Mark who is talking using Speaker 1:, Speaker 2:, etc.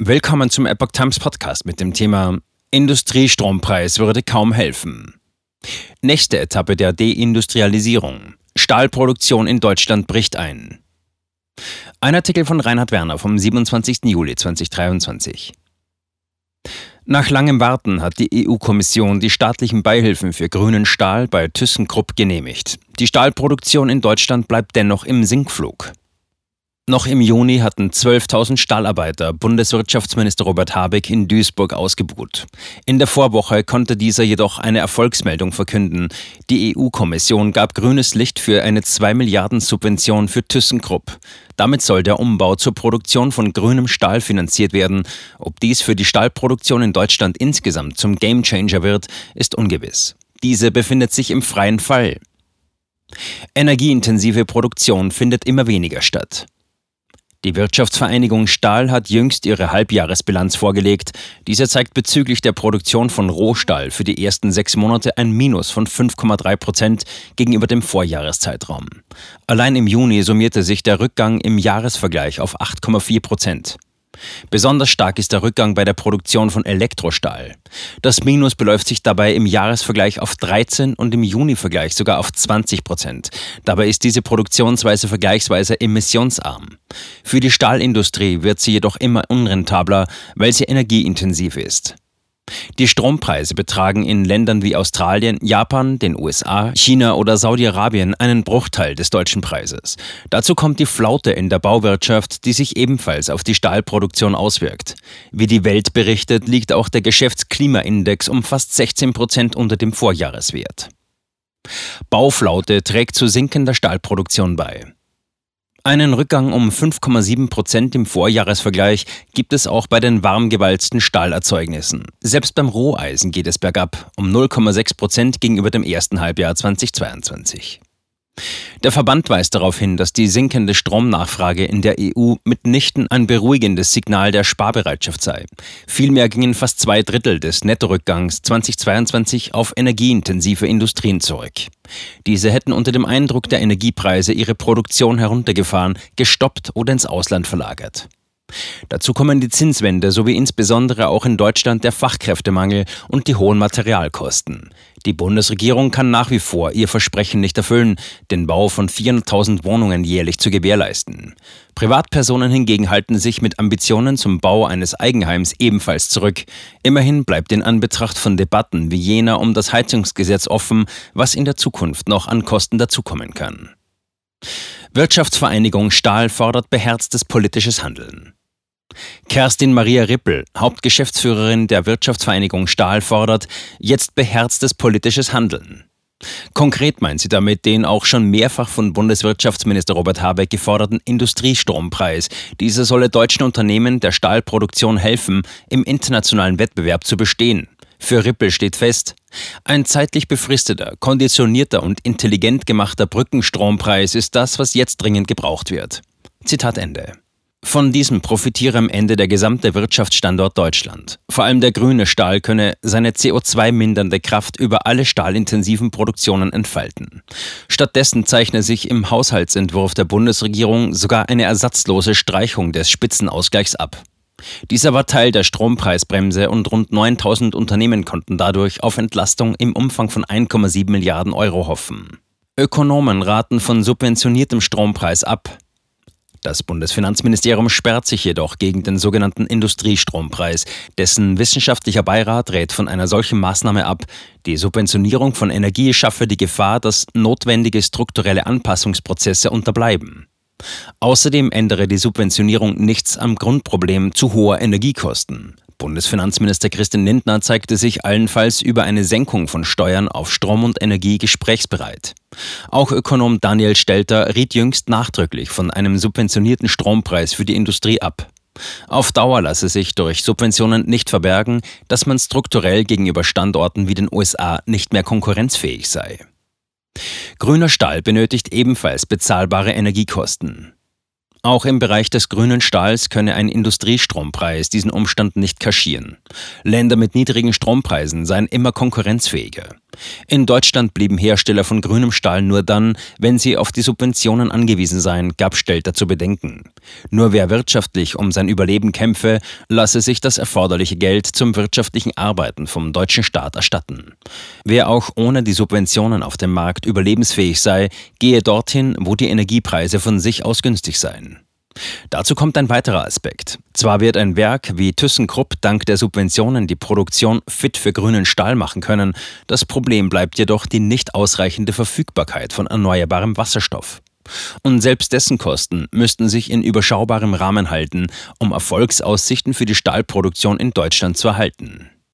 Speaker 1: Willkommen zum Epoch Times Podcast mit dem Thema Industriestrompreis würde kaum helfen. Nächste Etappe der Deindustrialisierung. Stahlproduktion in Deutschland bricht ein. Ein Artikel von Reinhard Werner vom 27. Juli 2023. Nach langem Warten hat die EU-Kommission die staatlichen Beihilfen für grünen Stahl bei ThyssenKrupp genehmigt. Die Stahlproduktion in Deutschland bleibt dennoch im Sinkflug. Noch im Juni hatten 12.000 Stahlarbeiter Bundeswirtschaftsminister Robert Habeck in Duisburg ausgebuht. In der Vorwoche konnte dieser jedoch eine Erfolgsmeldung verkünden. Die EU-Kommission gab grünes Licht für eine 2 Milliarden Subvention für ThyssenKrupp. Damit soll der Umbau zur Produktion von grünem Stahl finanziert werden. Ob dies für die Stahlproduktion in Deutschland insgesamt zum Gamechanger wird, ist ungewiss. Diese befindet sich im freien Fall. Energieintensive Produktion findet immer weniger statt. Die Wirtschaftsvereinigung Stahl hat jüngst ihre Halbjahresbilanz vorgelegt. Diese zeigt bezüglich der Produktion von Rohstahl für die ersten sechs Monate ein Minus von 5,3 Prozent gegenüber dem Vorjahreszeitraum. Allein im Juni summierte sich der Rückgang im Jahresvergleich auf 8,4 Prozent. Besonders stark ist der Rückgang bei der Produktion von Elektrostahl. Das Minus beläuft sich dabei im Jahresvergleich auf 13 und im Juni-Vergleich sogar auf 20 Prozent. Dabei ist diese Produktionsweise vergleichsweise emissionsarm. Für die Stahlindustrie wird sie jedoch immer unrentabler, weil sie energieintensiv ist. Die Strompreise betragen in Ländern wie Australien, Japan, den USA, China oder Saudi-Arabien einen Bruchteil des deutschen Preises. Dazu kommt die Flaute in der Bauwirtschaft, die sich ebenfalls auf die Stahlproduktion auswirkt. Wie die Welt berichtet, liegt auch der Geschäftsklimaindex um fast 16 Prozent unter dem Vorjahreswert. Bauflaute trägt zu sinkender Stahlproduktion bei. Einen Rückgang um 5,7 Prozent im Vorjahresvergleich gibt es auch bei den warmgewalzten Stahlerzeugnissen. Selbst beim Roheisen geht es bergab, um 0,6 Prozent gegenüber dem ersten Halbjahr 2022. Der Verband weist darauf hin, dass die sinkende Stromnachfrage in der EU mitnichten ein beruhigendes Signal der Sparbereitschaft sei. Vielmehr gingen fast zwei Drittel des Nettorückgangs 2022 auf energieintensive Industrien zurück. Diese hätten unter dem Eindruck der Energiepreise ihre Produktion heruntergefahren, gestoppt oder ins Ausland verlagert. Dazu kommen die Zinswende sowie insbesondere auch in Deutschland der Fachkräftemangel und die hohen Materialkosten. Die Bundesregierung kann nach wie vor ihr Versprechen nicht erfüllen, den Bau von 400.000 Wohnungen jährlich zu gewährleisten. Privatpersonen hingegen halten sich mit Ambitionen zum Bau eines Eigenheims ebenfalls zurück. Immerhin bleibt in Anbetracht von Debatten wie jener um das Heizungsgesetz offen, was in der Zukunft noch an Kosten dazukommen kann. Wirtschaftsvereinigung Stahl fordert beherztes politisches Handeln. Kerstin Maria Rippel, Hauptgeschäftsführerin der Wirtschaftsvereinigung Stahl, fordert jetzt beherztes politisches Handeln. Konkret meint sie damit den auch schon mehrfach von Bundeswirtschaftsminister Robert Habeck geforderten Industriestrompreis. Dieser solle deutschen Unternehmen der Stahlproduktion helfen, im internationalen Wettbewerb zu bestehen. Für Rippel steht fest, ein zeitlich befristeter, konditionierter und intelligent gemachter Brückenstrompreis ist das, was jetzt dringend gebraucht wird. Zitat Ende. Von diesem profitiere am Ende der gesamte Wirtschaftsstandort Deutschland. Vor allem der grüne Stahl könne seine CO2-mindernde Kraft über alle stahlintensiven Produktionen entfalten. Stattdessen zeichne sich im Haushaltsentwurf der Bundesregierung sogar eine ersatzlose Streichung des Spitzenausgleichs ab. Dieser war Teil der Strompreisbremse und rund 9000 Unternehmen konnten dadurch auf Entlastung im Umfang von 1,7 Milliarden Euro hoffen. Ökonomen raten von subventioniertem Strompreis ab, das Bundesfinanzministerium sperrt sich jedoch gegen den sogenannten Industriestrompreis. Dessen wissenschaftlicher Beirat rät von einer solchen Maßnahme ab. Die Subventionierung von Energie schaffe die Gefahr, dass notwendige strukturelle Anpassungsprozesse unterbleiben. Außerdem ändere die Subventionierung nichts am Grundproblem zu hoher Energiekosten. Bundesfinanzminister Christian Lindner zeigte sich allenfalls über eine Senkung von Steuern auf Strom und Energie gesprächsbereit. Auch Ökonom Daniel Stelter riet jüngst nachdrücklich von einem subventionierten Strompreis für die Industrie ab. Auf Dauer lasse sich durch Subventionen nicht verbergen, dass man strukturell gegenüber Standorten wie den USA nicht mehr konkurrenzfähig sei. Grüner Stahl benötigt ebenfalls bezahlbare Energiekosten. Auch im Bereich des grünen Stahls könne ein Industriestrompreis diesen Umstand nicht kaschieren. Länder mit niedrigen Strompreisen seien immer konkurrenzfähiger. In Deutschland blieben Hersteller von grünem Stahl nur dann, wenn sie auf die Subventionen angewiesen seien, gab Stelter zu bedenken. Nur wer wirtschaftlich um sein Überleben kämpfe, lasse sich das erforderliche Geld zum wirtschaftlichen Arbeiten vom deutschen Staat erstatten. Wer auch ohne die Subventionen auf dem Markt überlebensfähig sei, gehe dorthin, wo die Energiepreise von sich aus günstig seien. Dazu kommt ein weiterer Aspekt. Zwar wird ein Werk wie ThyssenKrupp dank der Subventionen die Produktion fit für grünen Stahl machen können, das Problem bleibt jedoch die nicht ausreichende Verfügbarkeit von erneuerbarem Wasserstoff. Und selbst dessen Kosten müssten sich in überschaubarem Rahmen halten, um Erfolgsaussichten für die Stahlproduktion in Deutschland zu erhalten.